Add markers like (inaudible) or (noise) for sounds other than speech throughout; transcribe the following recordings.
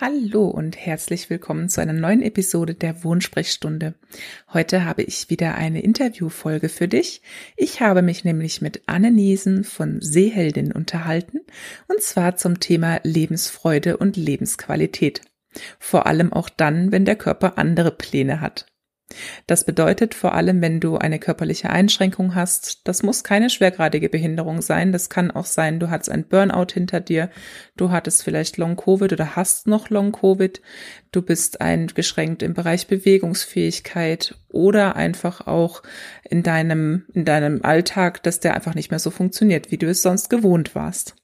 Hallo und herzlich willkommen zu einer neuen Episode der Wohnsprechstunde. Heute habe ich wieder eine Interviewfolge für dich. Ich habe mich nämlich mit Anne Niesen von Seeheldin unterhalten und zwar zum Thema Lebensfreude und Lebensqualität. Vor allem auch dann, wenn der Körper andere Pläne hat. Das bedeutet vor allem, wenn du eine körperliche Einschränkung hast, das muss keine schwergradige Behinderung sein, das kann auch sein, du hattest ein Burnout hinter dir, du hattest vielleicht Long-Covid oder hast noch Long-Covid, du bist eingeschränkt im Bereich Bewegungsfähigkeit oder einfach auch in deinem, in deinem Alltag, dass der einfach nicht mehr so funktioniert, wie du es sonst gewohnt warst.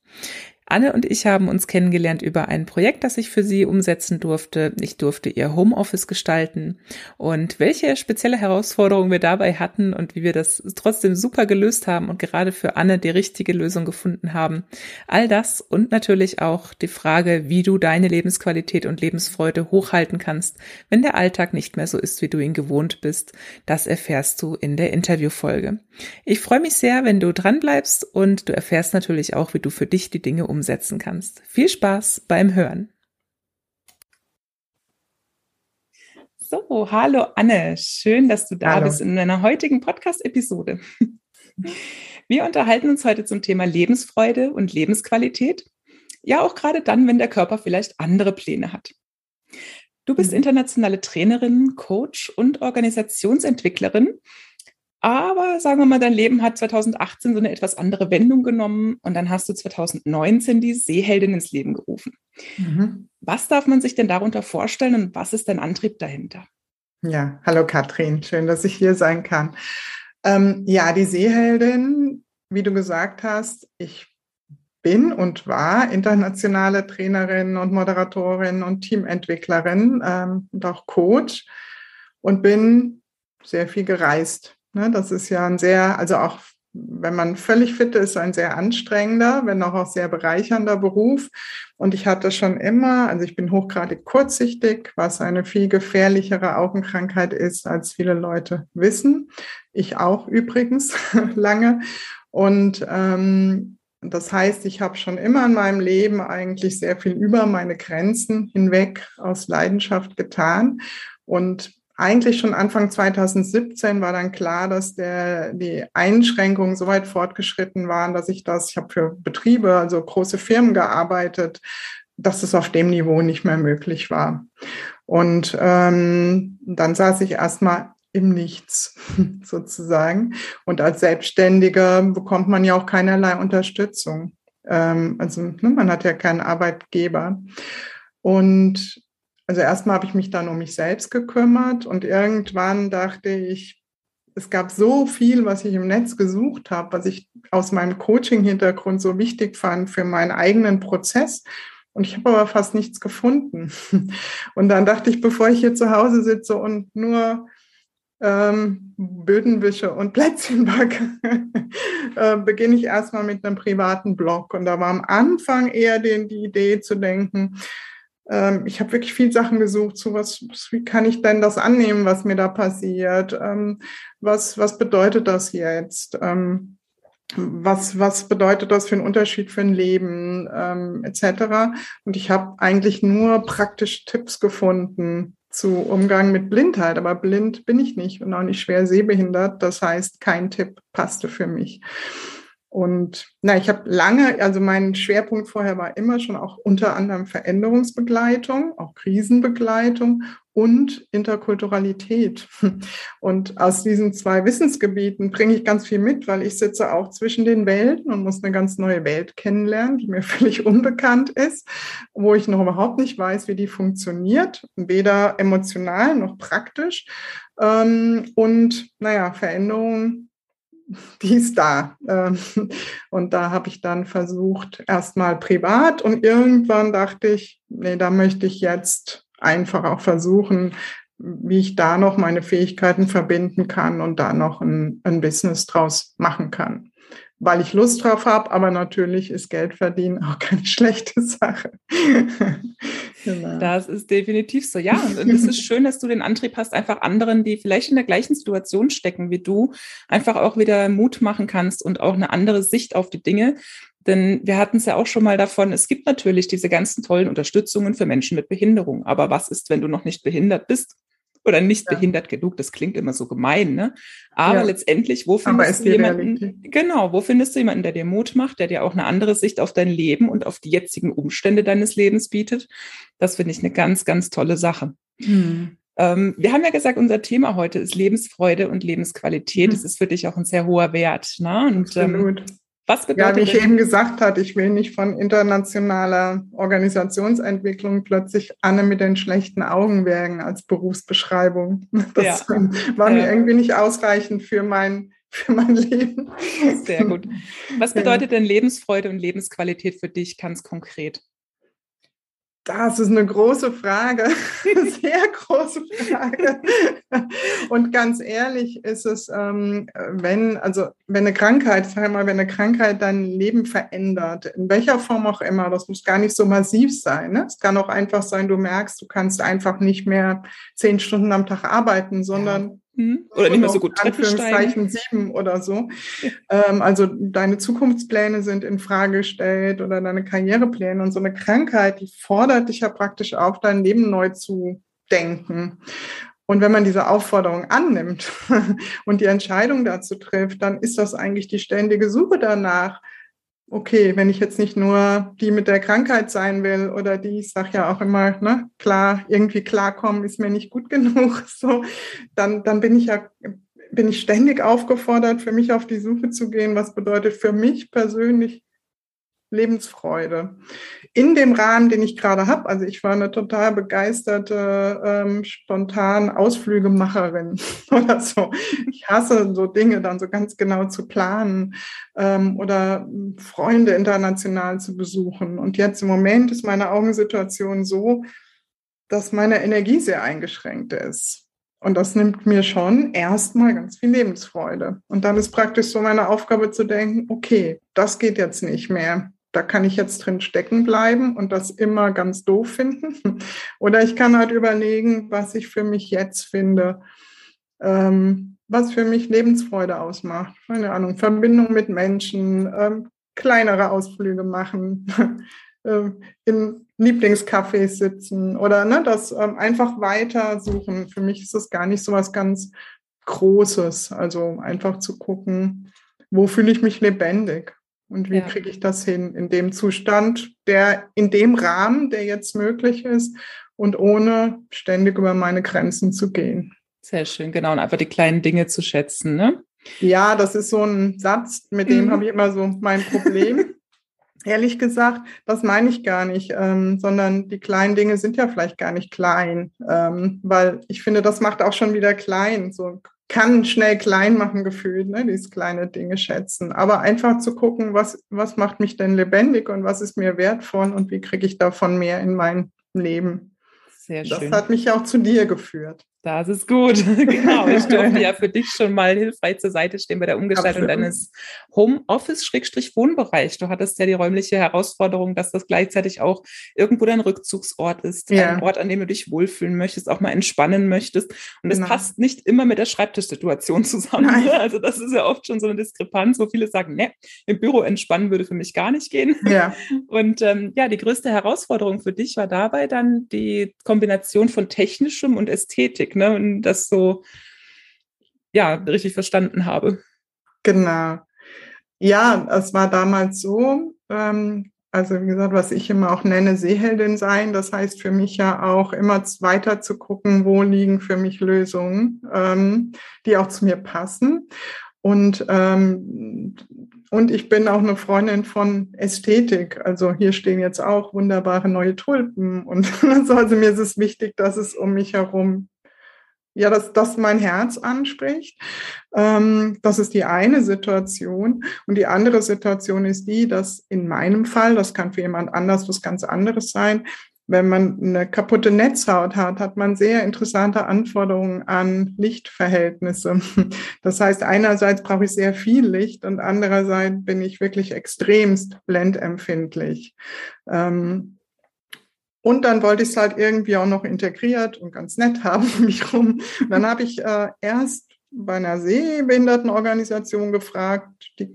Anne und ich haben uns kennengelernt über ein Projekt, das ich für sie umsetzen durfte. Ich durfte ihr Homeoffice gestalten und welche spezielle Herausforderungen wir dabei hatten und wie wir das trotzdem super gelöst haben und gerade für Anne die richtige Lösung gefunden haben. All das und natürlich auch die Frage, wie du deine Lebensqualität und Lebensfreude hochhalten kannst, wenn der Alltag nicht mehr so ist, wie du ihn gewohnt bist. Das erfährst du in der Interviewfolge. Ich freue mich sehr, wenn du dranbleibst und du erfährst natürlich auch, wie du für dich die Dinge umsetzen kannst. Viel Spaß beim Hören. So, hallo Anne, schön, dass du da hallo. bist in einer heutigen Podcast-Episode. (laughs) Wir unterhalten uns heute zum Thema Lebensfreude und Lebensqualität. Ja, auch gerade dann, wenn der Körper vielleicht andere Pläne hat. Du bist mhm. internationale Trainerin, Coach und Organisationsentwicklerin aber sagen wir mal, dein Leben hat 2018 so eine etwas andere Wendung genommen und dann hast du 2019 die Seeheldin ins Leben gerufen. Mhm. Was darf man sich denn darunter vorstellen und was ist dein Antrieb dahinter? Ja, hallo Katrin, schön, dass ich hier sein kann. Ähm, ja, die Seeheldin, wie du gesagt hast, ich bin und war internationale Trainerin und Moderatorin und Teamentwicklerin ähm, und auch Coach und bin sehr viel gereist Ne, das ist ja ein sehr, also auch wenn man völlig fit ist, ein sehr anstrengender, wenn auch auch sehr bereichernder Beruf. Und ich hatte schon immer, also ich bin hochgradig kurzsichtig, was eine viel gefährlichere Augenkrankheit ist, als viele Leute wissen. Ich auch übrigens (laughs) lange. Und ähm, das heißt, ich habe schon immer in meinem Leben eigentlich sehr viel über meine Grenzen hinweg aus Leidenschaft getan. Und eigentlich schon Anfang 2017 war dann klar, dass der, die Einschränkungen so weit fortgeschritten waren, dass ich das, ich habe für Betriebe, also große Firmen gearbeitet, dass es auf dem Niveau nicht mehr möglich war. Und ähm, dann saß ich erstmal im Nichts (laughs) sozusagen. Und als Selbstständiger bekommt man ja auch keinerlei Unterstützung. Ähm, also ne, man hat ja keinen Arbeitgeber. Und also erstmal habe ich mich dann um mich selbst gekümmert und irgendwann dachte ich, es gab so viel, was ich im Netz gesucht habe, was ich aus meinem Coaching-Hintergrund so wichtig fand für meinen eigenen Prozess. Und ich habe aber fast nichts gefunden. (laughs) Und dann dachte ich, bevor ich hier zu Hause sitze und nur ähm, Böden wische und Plätzchen backe, (laughs) äh, beginne ich erstmal mit einem privaten Blog. Und da war am Anfang eher die, die Idee zu denken, ähm, ich habe wirklich viel Sachen gesucht, so was, wie kann ich denn das annehmen, was mir da passiert? Ähm, was, was bedeutet das jetzt? Ähm, was, was bedeutet das für einen Unterschied für ein Leben, ähm, etc. Und ich habe eigentlich nur praktische Tipps gefunden zu Umgang mit Blindheit, aber blind bin ich nicht und auch nicht schwer sehbehindert. Das heißt, kein Tipp passte für mich. Und na, ich habe lange, also mein Schwerpunkt vorher war immer schon auch unter anderem Veränderungsbegleitung, auch Krisenbegleitung und Interkulturalität. Und aus diesen zwei Wissensgebieten bringe ich ganz viel mit, weil ich sitze auch zwischen den Welten und muss eine ganz neue Welt kennenlernen, die mir (laughs) völlig unbekannt ist, wo ich noch überhaupt nicht weiß, wie die funktioniert, weder emotional noch praktisch. Ähm, und naja, Veränderung, (laughs) die ist da. Ähm, und da habe ich dann versucht, erstmal privat und irgendwann dachte ich, nee, da möchte ich jetzt einfach auch versuchen, wie ich da noch meine Fähigkeiten verbinden kann und da noch ein, ein Business draus machen kann. Weil ich Lust drauf habe, aber natürlich ist Geld verdienen auch (laughs) keine schlechte Sache. Genau. Das ist definitiv so, ja. Und es ist schön, dass du den Antrieb hast, einfach anderen, die vielleicht in der gleichen Situation stecken wie du, einfach auch wieder Mut machen kannst und auch eine andere Sicht auf die Dinge. Denn wir hatten es ja auch schon mal davon, es gibt natürlich diese ganzen tollen Unterstützungen für Menschen mit Behinderung. Aber was ist, wenn du noch nicht behindert bist? Oder nicht ja. behindert genug, das klingt immer so gemein, ne? Aber ja. letztendlich, wo findest du jemanden, Realität. genau, wo findest du jemanden, der dir Mut macht, der dir auch eine andere Sicht auf dein Leben und auf die jetzigen Umstände deines Lebens bietet? Das finde ich eine ganz, ganz tolle Sache. Hm. Ähm, wir haben ja gesagt, unser Thema heute ist Lebensfreude und Lebensqualität. Hm. Das ist für dich auch ein sehr hoher Wert. Ne? Und ähm, was bedeutet ja, wie ich eben gesagt habe, ich will nicht von internationaler Organisationsentwicklung plötzlich Anne mit den schlechten Augen werden als Berufsbeschreibung. (laughs) Das ja. war mir ja. irgendwie nicht ausreichend für mein, für mein Leben. Sehr gut. Was (laughs) bedeutet denn Lebensfreude und Lebensqualität für dich ganz konkret? Das ist eine große Frage, (laughs) sehr große Frage. Und ganz ehrlich ist es, ähm, wenn, also wenn eine Krankheit, sag mal, wenn eine Krankheit dein Leben verändert, in welcher Form auch immer, das muss gar nicht so massiv sein. Ne? Es kann auch einfach sein, du merkst, du kannst einfach nicht mehr zehn Stunden am Tag arbeiten, sondern hm? Oder nicht mehr so gut steigen. sieben oder so. Ähm, also deine Zukunftspläne sind in Frage gestellt oder deine Karrierepläne und so eine Krankheit, die fordert dich ja praktisch auf, dein Leben neu zu denken. Und wenn man diese Aufforderung annimmt (laughs) und die Entscheidung dazu trifft, dann ist das eigentlich die ständige Suche danach, okay, wenn ich jetzt nicht nur die mit der Krankheit sein will oder die, ich sage ja auch immer, ne, klar, irgendwie klarkommen ist mir nicht gut (laughs) genug, so, dann, dann bin ich ja, bin ich ständig aufgefordert, für mich auf die Suche zu gehen, was bedeutet für mich persönlich Lebensfreude. In dem Rahmen, den ich gerade habe, also ich war eine total begeisterte, ähm, spontan Ausflügemacherin (laughs) oder so. Ich hasse so Dinge dann so ganz genau zu planen ähm, oder Freunde international zu besuchen. Und jetzt im Moment ist meine Augensituation so, dass meine Energie sehr eingeschränkt ist. Und das nimmt mir schon erstmal ganz viel Lebensfreude. Und dann ist praktisch so meine Aufgabe zu denken, okay, das geht jetzt nicht mehr da kann ich jetzt drin stecken bleiben und das immer ganz doof finden. (laughs) Oder ich kann halt überlegen, was ich für mich jetzt finde, ähm, was für mich Lebensfreude ausmacht. Keine Ahnung, Verbindung mit Menschen, ähm, kleinere Ausflüge machen, (laughs) äh, in Lieblingscafés sitzen oder ne, das ähm, einfach weiter suchen. Für mich ist das gar nicht so was ganz Großes. Also einfach zu gucken, wo fühle ich mich lebendig. Und wie ja. kriege ich das hin in dem Zustand, der in dem Rahmen, der jetzt möglich ist und ohne ständig über meine Grenzen zu gehen. Sehr schön, genau. Und einfach die kleinen Dinge zu schätzen, ne? Ja, das ist so ein Satz, mit dem mhm. habe ich immer so mein Problem. (laughs) Ehrlich gesagt, das meine ich gar nicht, ähm, sondern die kleinen Dinge sind ja vielleicht gar nicht klein, ähm, weil ich finde, das macht auch schon wieder klein. So kann schnell klein machen gefühlt, ne, diese kleine Dinge schätzen. Aber einfach zu gucken, was, was macht mich denn lebendig und was ist mir wertvoll und wie kriege ich davon mehr in mein Leben. Sehr schön. Das hat mich auch zu dir geführt. Das ist gut. (laughs) genau. Ich durfte ja (laughs) für dich schon mal hilfreich zur Seite stehen bei der Umgestaltung Absolut. deines Homeoffice-Wohnbereich. Du hattest ja die räumliche Herausforderung, dass das gleichzeitig auch irgendwo dein Rückzugsort ist, ja. ein Ort, an dem du dich wohlfühlen möchtest, auch mal entspannen möchtest. Und das genau. passt nicht immer mit der Schreibtischsituation zusammen. Nein. Also das ist ja oft schon so eine Diskrepanz, wo viele sagen, ne, im Büro entspannen würde für mich gar nicht gehen. Ja. (laughs) Und ähm, ja, die größte Herausforderung für dich war dabei dann die Kombination von technischem und Ästhetik ne? Und das so, ja, richtig verstanden habe. Genau. Ja, es war damals so, ähm, also wie gesagt, was ich immer auch nenne, Seeheldin sein. Das heißt für mich ja auch immer weiter zu gucken, wo liegen für mich Lösungen, ähm, die auch zu mir passen. Und, ähm, und ich bin auch eine Freundin von Ästhetik. Also hier stehen jetzt auch wunderbare neue Tulpen. Und (laughs) also mir ist es wichtig, dass es um mich herum ja, dass das mein Herz anspricht. Ähm, das ist die eine Situation. Und die andere Situation ist die, dass in meinem Fall, das kann für jemand anders was ganz anderes sein, wenn man eine kaputte Netzhaut hat, hat man sehr interessante Anforderungen an Lichtverhältnisse. (laughs) Das heißt, einerseits brauche ich sehr viel Licht und andererseits bin ich wirklich extremst blendempfindlich. Ähm, und dann wollte ich es halt irgendwie auch noch integriert und ganz nett haben um mich rum. Und dann habe ich äh, erst bei einer Sehbehindertenorganisation gefragt, die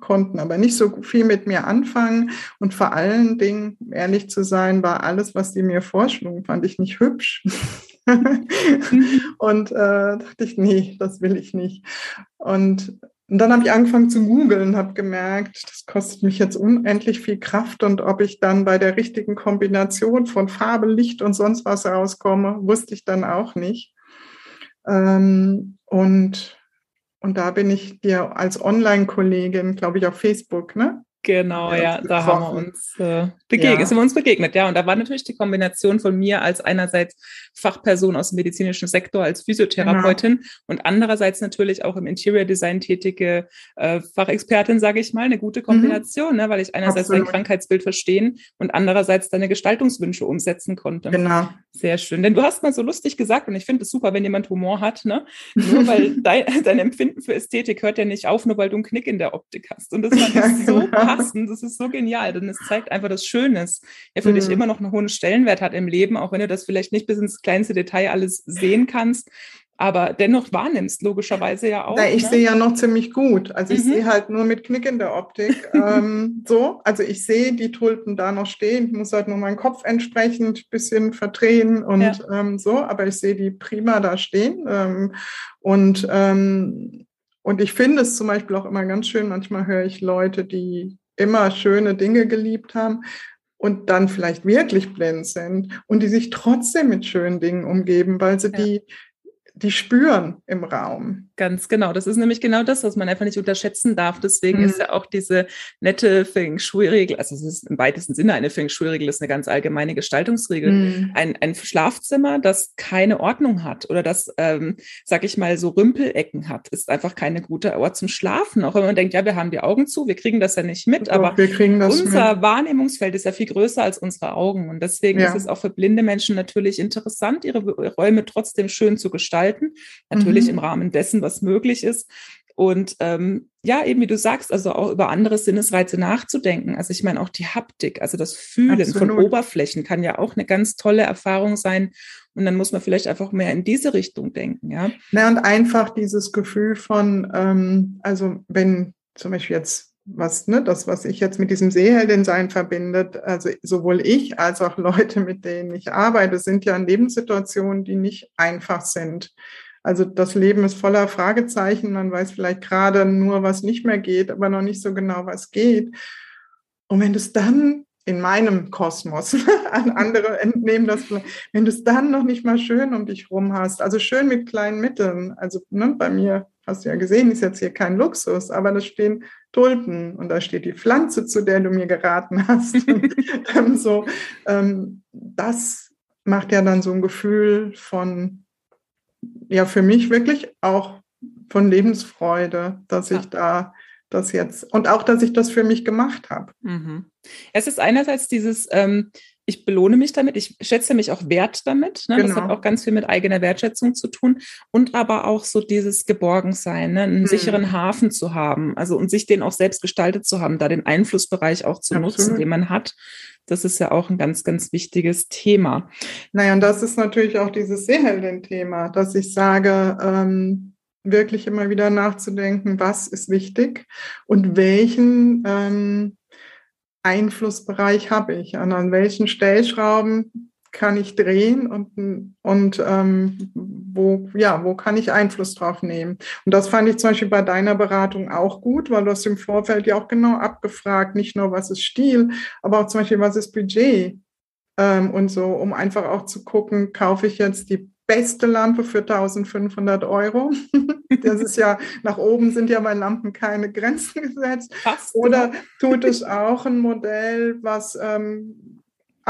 konnten aber nicht so viel mit mir anfangen. Und vor allen Dingen, ehrlich zu sein, war alles, was die mir vorschlugen, fand ich nicht hübsch. (laughs) und äh, dachte ich, nee, das will ich nicht. Und und dann habe ich angefangen zu googeln, habe gemerkt, das kostet mich jetzt unendlich viel Kraft und ob ich dann bei der richtigen Kombination von Farbe, Licht und sonst was rauskomme, wusste ich dann auch nicht. Ähm, und, und da bin ich dir als Online-Kollegin, glaube ich, auf Facebook, ne? Genau, ja, da haben wir uns äh, begegnet, ja. sind wir uns begegnet, ja. Und da war natürlich die Kombination von mir als einerseits Fachperson aus dem medizinischen Sektor als Physiotherapeutin genau. und andererseits natürlich auch im Interior Design tätige äh, Fachexpertin, sage ich mal, eine gute Kombination, mhm. ne, weil ich einerseits Absolut. dein Krankheitsbild verstehen und andererseits deine Gestaltungswünsche umsetzen konnte. Genau. Sehr schön. Denn du hast mal so lustig gesagt, und ich finde es super, wenn jemand Humor hat, ne? Nur weil (laughs) dein, dein Empfinden für Ästhetik hört ja nicht auf, nur weil du einen Knick in der Optik hast. Und das fand ich so genau passen. Das ist so genial, denn es zeigt einfach, dass Schönes ja für mhm. dich immer noch einen hohen Stellenwert hat im Leben, auch wenn du das vielleicht nicht bis ins kleinste Detail alles sehen kannst aber dennoch wahrnimmst, logischerweise ja auch. Na, ich ne? sehe ja noch ziemlich gut. Also ich mhm. sehe halt nur mit Knick in der Optik. (laughs) ähm, so, also ich sehe die Tulpen da noch stehen. Ich muss halt nur meinen Kopf entsprechend ein bisschen verdrehen und ja. ähm, so, aber ich sehe die prima da stehen. Ähm, und ähm, und ich finde es zum Beispiel auch immer ganz schön, manchmal höre ich Leute, die immer schöne Dinge geliebt haben und dann vielleicht wirklich blind sind und die sich trotzdem mit schönen Dingen umgeben, weil sie ja. die die spüren im Raum. Ganz genau. Das ist nämlich genau das, was man einfach nicht unterschätzen darf. Deswegen mhm. ist ja auch diese nette Feng Shui-Regel, also es ist im weitesten Sinne eine Feng Shui-Regel, ist eine ganz allgemeine Gestaltungsregel. Mhm. Ein, ein Schlafzimmer, das keine Ordnung hat oder das, ähm, sag ich mal, so Rümpelecken hat, ist einfach keine gute Ort zum Schlafen. Auch wenn man denkt, ja, wir haben die Augen zu, wir kriegen das ja nicht mit, Doch, aber unser mit. Wahrnehmungsfeld ist ja viel größer als unsere Augen. Und deswegen ja. ist es auch für blinde Menschen natürlich interessant, ihre Räume trotzdem schön zu gestalten. Natürlich mhm. im Rahmen dessen, was möglich ist. Und ähm, ja, eben wie du sagst, also auch über andere Sinnesreize nachzudenken. Also ich meine auch die Haptik, also das Fühlen Absolut. von Oberflächen kann ja auch eine ganz tolle Erfahrung sein. Und dann muss man vielleicht einfach mehr in diese Richtung denken, ja. Na, und einfach dieses Gefühl von, ähm, also wenn zum Beispiel jetzt was, ne, das, was ich jetzt mit diesem Seeheldin-Sein verbindet, also sowohl ich als auch Leute, mit denen ich arbeite, sind ja in Lebenssituationen, die nicht einfach sind. Also das Leben ist voller Fragezeichen. Man weiß vielleicht gerade nur, was nicht mehr geht, aber noch nicht so genau, was geht. Und wenn du es dann in meinem Kosmos (laughs) an andere entnehmen das, wenn du es dann noch nicht mal schön um dich rum hast, also schön mit kleinen Mitteln, also ne, bei mir hast du ja gesehen, ist jetzt hier kein Luxus, aber da stehen Tulpen und da steht die Pflanze, zu der du mir geraten hast. (laughs) (laughs) ähm, so, ähm, das macht ja dann so ein Gefühl von, ja, für mich wirklich auch von Lebensfreude, dass ja. ich da das jetzt und auch, dass ich das für mich gemacht habe. Mhm. Es ist einerseits dieses, ähm, ich belohne mich damit, ich schätze mich auch wert damit. Ne? Genau. Das hat genau. auch ganz viel mit eigener Wertschätzung zu tun und aber auch so dieses Geborgensein, ne? einen mhm. sicheren Hafen zu haben, also und sich den auch selbst gestaltet zu haben, da den Einflussbereich auch zu Absolut. nutzen, den man hat. Das ist ja auch ein ganz, ganz wichtiges Thema. Naja, und das ist natürlich auch dieses Seeheldin-Thema, dass ich sage, ähm, wirklich immer wieder nachzudenken, was ist wichtig und welchen ähm, Einflussbereich habe ich an welchen Stellschrauben kann ich drehen und, und ähm, wo, ja, wo kann ich Einfluss drauf nehmen? Und das fand ich zum Beispiel bei deiner Beratung auch gut, weil du hast im Vorfeld ja auch genau abgefragt, nicht nur was ist Stil, aber auch zum Beispiel was ist Budget ähm, und so, um einfach auch zu gucken, kaufe ich jetzt die beste Lampe für 1500 Euro. (laughs) Das ist ja, nach oben sind ja bei Lampen keine Grenzen (laughs) gesetzt. Fast, Oder tut es auch ein Modell, was ähm,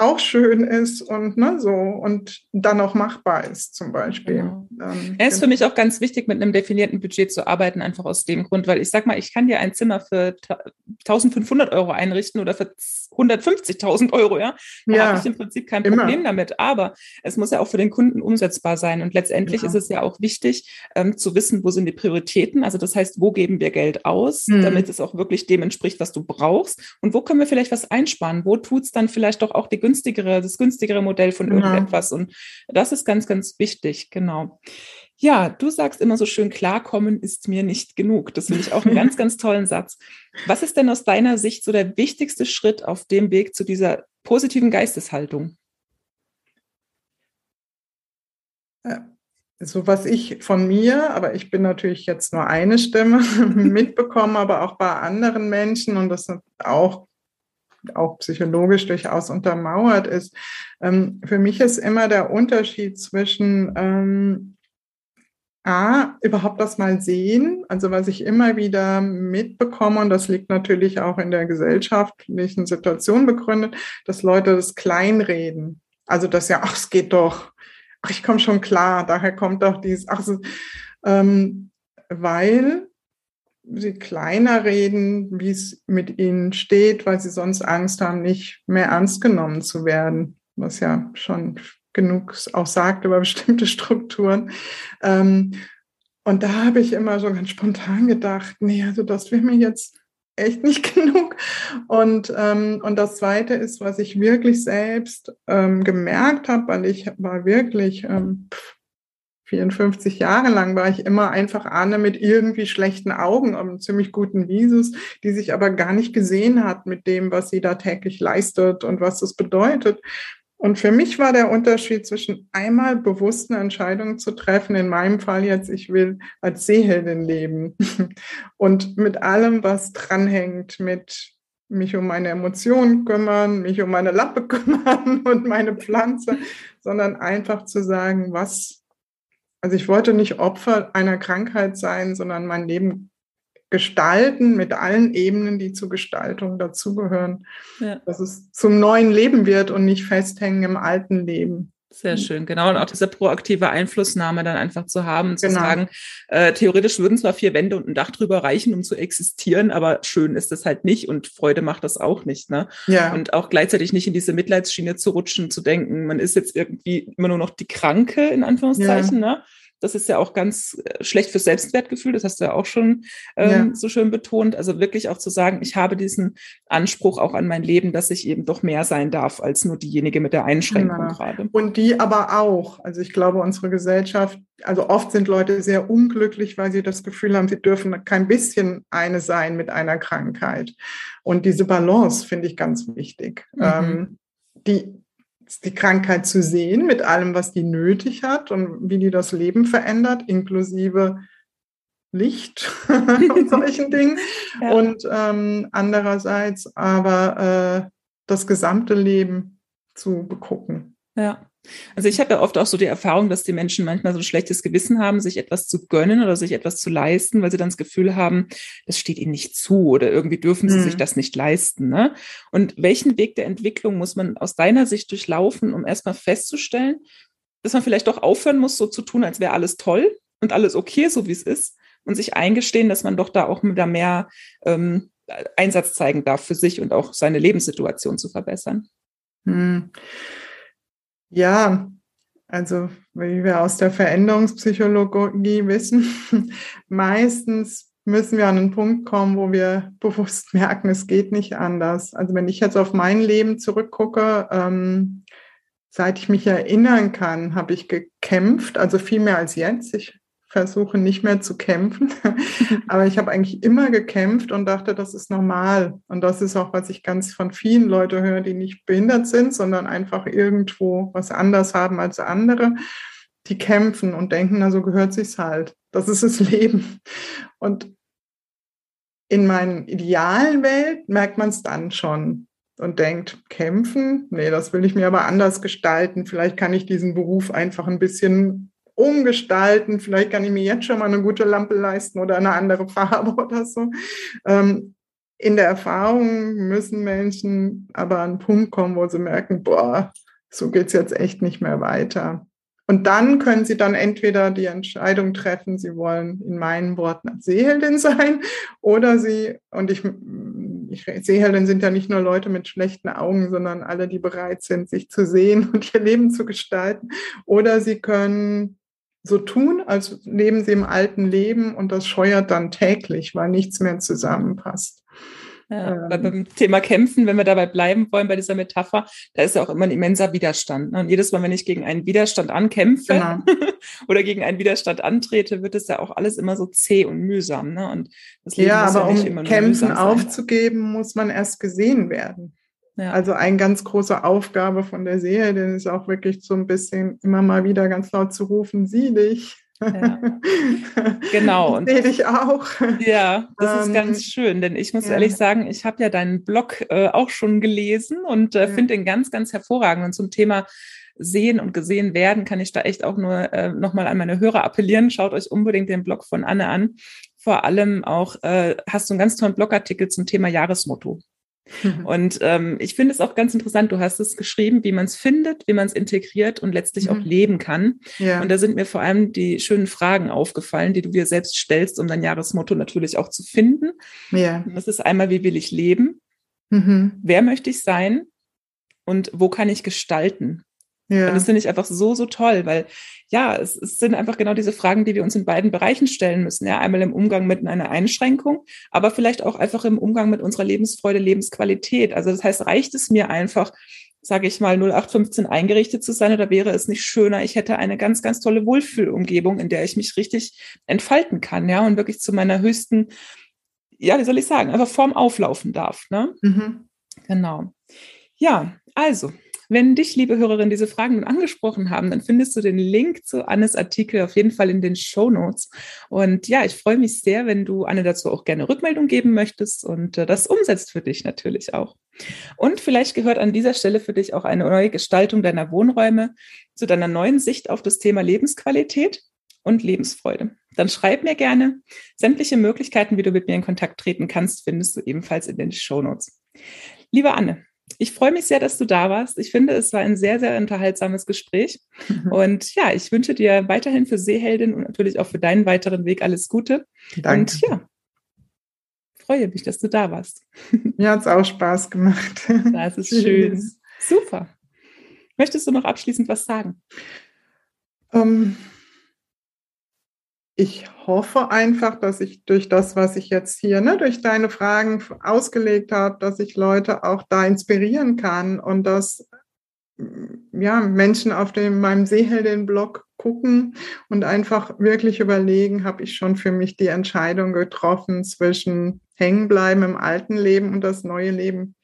auch schön ist und ne, so und dann auch machbar ist zum Beispiel. Genau. Ähm, ja, ist für genau. mich auch ganz wichtig, mit einem definierten Budget zu arbeiten, einfach aus dem Grund, weil ich sag mal, ich kann dir ein Zimmer für 1500 Euro einrichten oder für 150.000 Euro, ja. Da ja, habe ich im Prinzip kein Problem immer. damit. Aber es muss ja auch für den Kunden umsetzbar sein. Und letztendlich ja. ist es ja auch wichtig, ähm, zu wissen, wo sind die Prioritäten. Also das heißt, wo geben wir Geld aus, mhm. damit es auch wirklich dem entspricht, was du brauchst. Und wo können wir vielleicht was einsparen? Wo tut es dann vielleicht doch auch die günstigere, das günstigere Modell von genau. irgendetwas? Und das ist ganz, ganz wichtig. Genau. Ja, du sagst immer so schön, klarkommen ist mir nicht genug. Das finde ich auch einen ganz, (laughs) ganz tollen Satz. Was ist denn aus deiner Sicht so der wichtigste Schritt auf dem Weg zu dieser positiven Geisteshaltung? So was ich von mir, aber ich bin natürlich jetzt nur eine Stimme, (laughs) mitbekommen, aber auch bei anderen Menschen und das auch auch psychologisch durchaus untermauert ist. Ähm, für mich ist immer der Unterschied zwischen ähm, A, überhaupt das mal sehen, also was ich immer wieder mitbekomme, und das liegt natürlich auch in der gesellschaftlichen Situation begründet, dass Leute das kleinreden. Also das ja, ach, es geht doch, ach, ich komme schon klar, daher kommt doch dieses, ach, so, ähm, weil sie kleiner reden, wie es mit ihnen steht, weil sie sonst Angst haben, nicht mehr ernst genommen zu werden, was ja schon genug auch sagt über (laughs) bestimmte Strukturen. Ähm, und da habe ich immer so ganz spontan gedacht, nee, also das wäre mir jetzt echt nicht (laughs) genug. Und, ähm, und das Zweite ist, was ich wirklich selbst ähm, gemerkt habe, weil ich war wirklich ähm, 54 Jahre lang war ich immer einfach Anne mit irgendwie schlechten Augen, aber ziemlich guten Visus, die sich aber gar nicht gesehen hat mit dem, was sie da täglich leistet und was das bedeutet. Und für mich war der Unterschied zwischen einmal bewussten Entscheidungen zu treffen, in meinem Fall jetzt, ich will als Seeheldin leben (laughs) und mit allem, was dranhängt, mit mich um meine Emotionen kümmern, mich um meine Lappe (laughs) kümmern und meine Pflanze, sondern einfach zu sagen, was, also ich wollte nicht Opfer einer Krankheit sein, sondern mein Leben gestalten mit allen Ebenen, die zur Gestaltung dazugehören. Ja. Dass es zum neuen Leben wird und nicht festhängen im alten Leben. Sehr schön, genau. Und auch diese proaktive Einflussnahme dann einfach zu haben, zu genau. sagen, äh, theoretisch würden zwar vier Wände und ein Dach drüber reichen, um zu existieren, aber schön ist es halt nicht und Freude macht das auch nicht. Ne? Ja. Und auch gleichzeitig nicht in diese Mitleidsschiene zu rutschen, zu denken, man ist jetzt irgendwie immer nur noch die Kranke, in Anführungszeichen, ja. ne? Das ist ja auch ganz äh, schlecht fürs Selbstwertgefühl. Das hast du ja auch schon ähm, ja. so schön betont. Also wirklich auch zu sagen, ich habe diesen Anspruch auch an mein Leben, dass ich eben doch mehr sein darf als nur diejenige mit der Einschränkung genau. gerade. Und die aber auch. Also ich glaube, unsere Gesellschaft, also oft sind Leute sehr unglücklich, weil sie das Gefühl haben, sie dürfen kein bisschen eine sein mit einer Krankheit. Und diese Balance finde ich ganz wichtig. Mhm. Ähm, die die Krankheit zu sehen mit allem, was die nötig hat und wie die das Leben verändert, inklusive Licht (laughs) und solchen (laughs) Dingen. Ja. Und ähm, andererseits aber äh, das gesamte Leben zu begucken. Ja. Also ich habe ja oft auch so die Erfahrung, dass die Menschen manchmal so ein schlechtes Gewissen haben, sich etwas zu gönnen oder sich etwas zu leisten, weil sie dann das Gefühl haben, das steht ihnen nicht zu oder irgendwie dürfen sie mhm. sich das nicht leisten. Ne? Und welchen Weg der Entwicklung muss man aus deiner Sicht durchlaufen, um erstmal festzustellen, dass man vielleicht doch aufhören muss, so zu tun, als wäre alles toll und alles okay, so wie es ist, und sich eingestehen, dass man doch da auch wieder mehr ähm, Einsatz zeigen darf für sich und auch seine Lebenssituation zu verbessern. Mhm. Ja, also wie wir aus der Veränderungspsychologie wissen, (laughs) meistens müssen wir an einen Punkt kommen, wo wir bewusst (laughs) merken, es geht nicht anders. Also wenn ich jetzt auf mein Leben zurückgucke, ähm, seit ich mich erinnern kann, habe ich gekämpft, also viel mehr als jetzt. Ich versuche nicht mehr zu kämpfen. (laughs) Aber ich habe eigentlich immer gekämpft und dachte, das ist normal. Und das ist auch, was ich ganz von vielen Leuten höre, die nicht behindert sind, sondern einfach irgendwo was anders haben als andere. die kämpfen und denken, na so gehört sich's halt. Das ist das (laughs) Leben. Und in meiner idealen Welt merkt man es dann schon und denkt, kämpfen? Nee, das will ich mir aber anders gestalten. Vielleicht kann ich diesen Beruf einfach ein bisschen umgestalten. Vielleicht kann ich mir jetzt schon mal eine gute Lampe leisten oder eine andere Farbe (laughs) oder so. Ähm, in der Erfahrung müssen Menschen aber an einen Punkt kommen, wo sie merken, boah, so geht's jetzt echt nicht mehr weiter. Und dann können sie dann entweder die Entscheidung treffen, sie wollen in meinen Worten Seeheldin (laughs) sein oder sie, und ich, ich Seeheldin sind ja nicht nur Leute mit schlechten Augen, sondern alle, die bereit sind, sich zu sehen (laughs) und ihr Leben zu gestalten. Oder sie können so tun, als leben sie im alten Leben und das scheuert dann täglich, weil nichts mehr zusammenpasst. Ja, ähm, beim Thema Kämpfen, wenn wir dabei bleiben wollen, bei dieser Metapher, da ist ja auch immer ein immenser Widerstand. Ne? Und jedes Mal, wenn ich gegen einen Widerstand ankämpfe genau. (laughs) oder gegen einen Widerstand antrete, wird es ja auch alles immer so zäh und mühsam. Ne? Und das Leben ja, aber ja um Kämpfen aufzugeben, muss man erst gesehen werden. Ja. Also eine ganz große Aufgabe von der Seele, ist auch wirklich so ein bisschen immer mal wieder ganz laut zu rufen, sieh dich, ja. (laughs) Genau. Und sehe dich auch. Ja, das ähm, ist ganz schön, denn ich muss ja. ehrlich sagen, ich habe ja deinen Blog äh, auch schon gelesen und äh, finde den ganz, ganz hervorragend. Und zum Thema sehen und gesehen werden, kann ich da echt auch nur äh, nochmal an meine Hörer appellieren. Schaut euch unbedingt den Blog von Anne an. Vor allem auch äh, hast du einen ganz tollen Blogartikel zum Thema Jahresmotto. (laughs) Und ähm, ich finde es auch ganz interessant, du hast es geschrieben, wie man es findet, wie man es integriert und letztlich mhm. auch leben kann. Ja. Und da sind mir vor allem die schönen Fragen aufgefallen, die du dir selbst stellst, um dein Jahresmotto natürlich auch zu finden. Ja. Das ist einmal, wie will ich leben? Mhm. Wer möchte ich sein? Und wo kann ich gestalten? Ja. Und das finde ich einfach so, so toll, weil ja, es, es sind einfach genau diese Fragen, die wir uns in beiden Bereichen stellen müssen. Ja, einmal im Umgang mit einer Einschränkung, aber vielleicht auch einfach im Umgang mit unserer Lebensfreude, Lebensqualität. Also das heißt, reicht es mir einfach, sage ich mal, 0815 eingerichtet zu sein oder wäre es nicht schöner, ich hätte eine ganz, ganz tolle Wohlfühlumgebung, in der ich mich richtig entfalten kann, ja, und wirklich zu meiner höchsten, ja, wie soll ich sagen, einfach Form auflaufen darf. Ne? Mhm. Genau. Ja, also, wenn dich, liebe Hörerin, diese Fragen nun angesprochen haben, dann findest du den Link zu Annes Artikel auf jeden Fall in den Show Notes. Und ja, ich freue mich sehr, wenn du Anne dazu auch gerne Rückmeldung geben möchtest und äh, das umsetzt für dich natürlich auch. Und vielleicht gehört an dieser Stelle für dich auch eine neue Gestaltung deiner Wohnräume zu deiner neuen Sicht auf das Thema Lebensqualität und Lebensfreude. Dann schreib mir gerne. Sämtliche Möglichkeiten, wie du mit mir in Kontakt treten kannst, findest du ebenfalls in den Show Notes. Liebe Anne, ich freue mich sehr, dass du da warst. Ich finde, es war ein sehr, sehr unterhaltsames Gespräch. Und ja, ich wünsche dir weiterhin für Seeheldin und natürlich auch für deinen weiteren Weg alles Gute. Danke. Und ja, freue mich, dass du da warst. Mir hat es auch Spaß gemacht. (laughs) Das ist schön. Super. Möchtest du noch abschließend was sagen? Um, ähm, ich hoffe einfach, dass ich durch das, was ich jetzt hier, ne, durch deine Fragen ausgelegt habe, dass ich Leute auch da inspirieren kann und dass ja, Menschen auf dem, meinem Seeheldin-Blog gucken und einfach wirklich überlegen, habe ich schon für mich die Entscheidung getroffen zwischen hängenbleiben im alten Leben und das neue Leben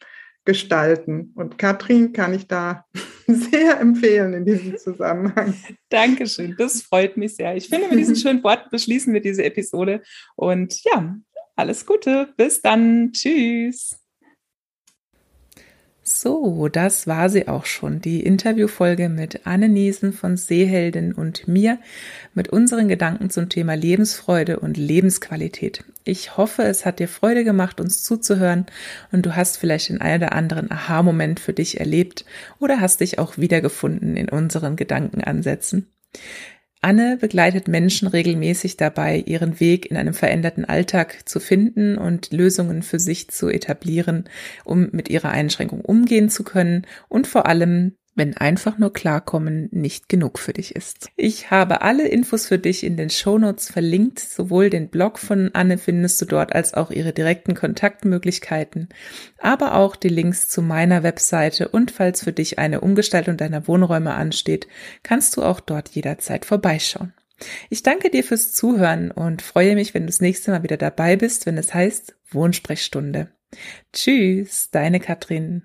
gestalten. Und Katrin kann ich da (laughs) sehr empfehlen in diesem Zusammenhang. Dankeschön, das freut mich sehr. Ich finde, mit diesen (laughs) schönen Worten beschließen wir diese Episode. Und ja, alles Gute. Bis dann. Tschüss. So, das war sie auch schon, die Interviewfolge mit Anne Niesen von Seeheldin und mir mit unseren Gedanken zum Thema Lebensfreude und Lebensqualität. Ich hoffe, es hat dir Freude gemacht, uns zuzuhören und du hast vielleicht den einen oder anderen Aha-Moment für dich erlebt oder hast dich auch wiedergefunden in unseren Gedankenansätzen. Anne begleitet Menschen regelmäßig dabei, ihren Weg in einem veränderten Alltag zu finden und Lösungen für sich zu etablieren, um mit ihrer Einschränkung umgehen zu können und vor allem wenn einfach nur Klarkommen nicht genug für dich ist. Ich habe alle Infos für dich in den Shownotes verlinkt. Sowohl den Blog von Anne findest du dort als auch ihre direkten Kontaktmöglichkeiten, aber auch die Links zu meiner Webseite und falls für dich eine Umgestaltung deiner Wohnräume ansteht, kannst du auch dort jederzeit vorbeischauen. Ich danke dir fürs Zuhören und freue mich, wenn du das nächste Mal wieder dabei bist, wenn es heißt Wohnsprechstunde. Tschüss, deine Katrin.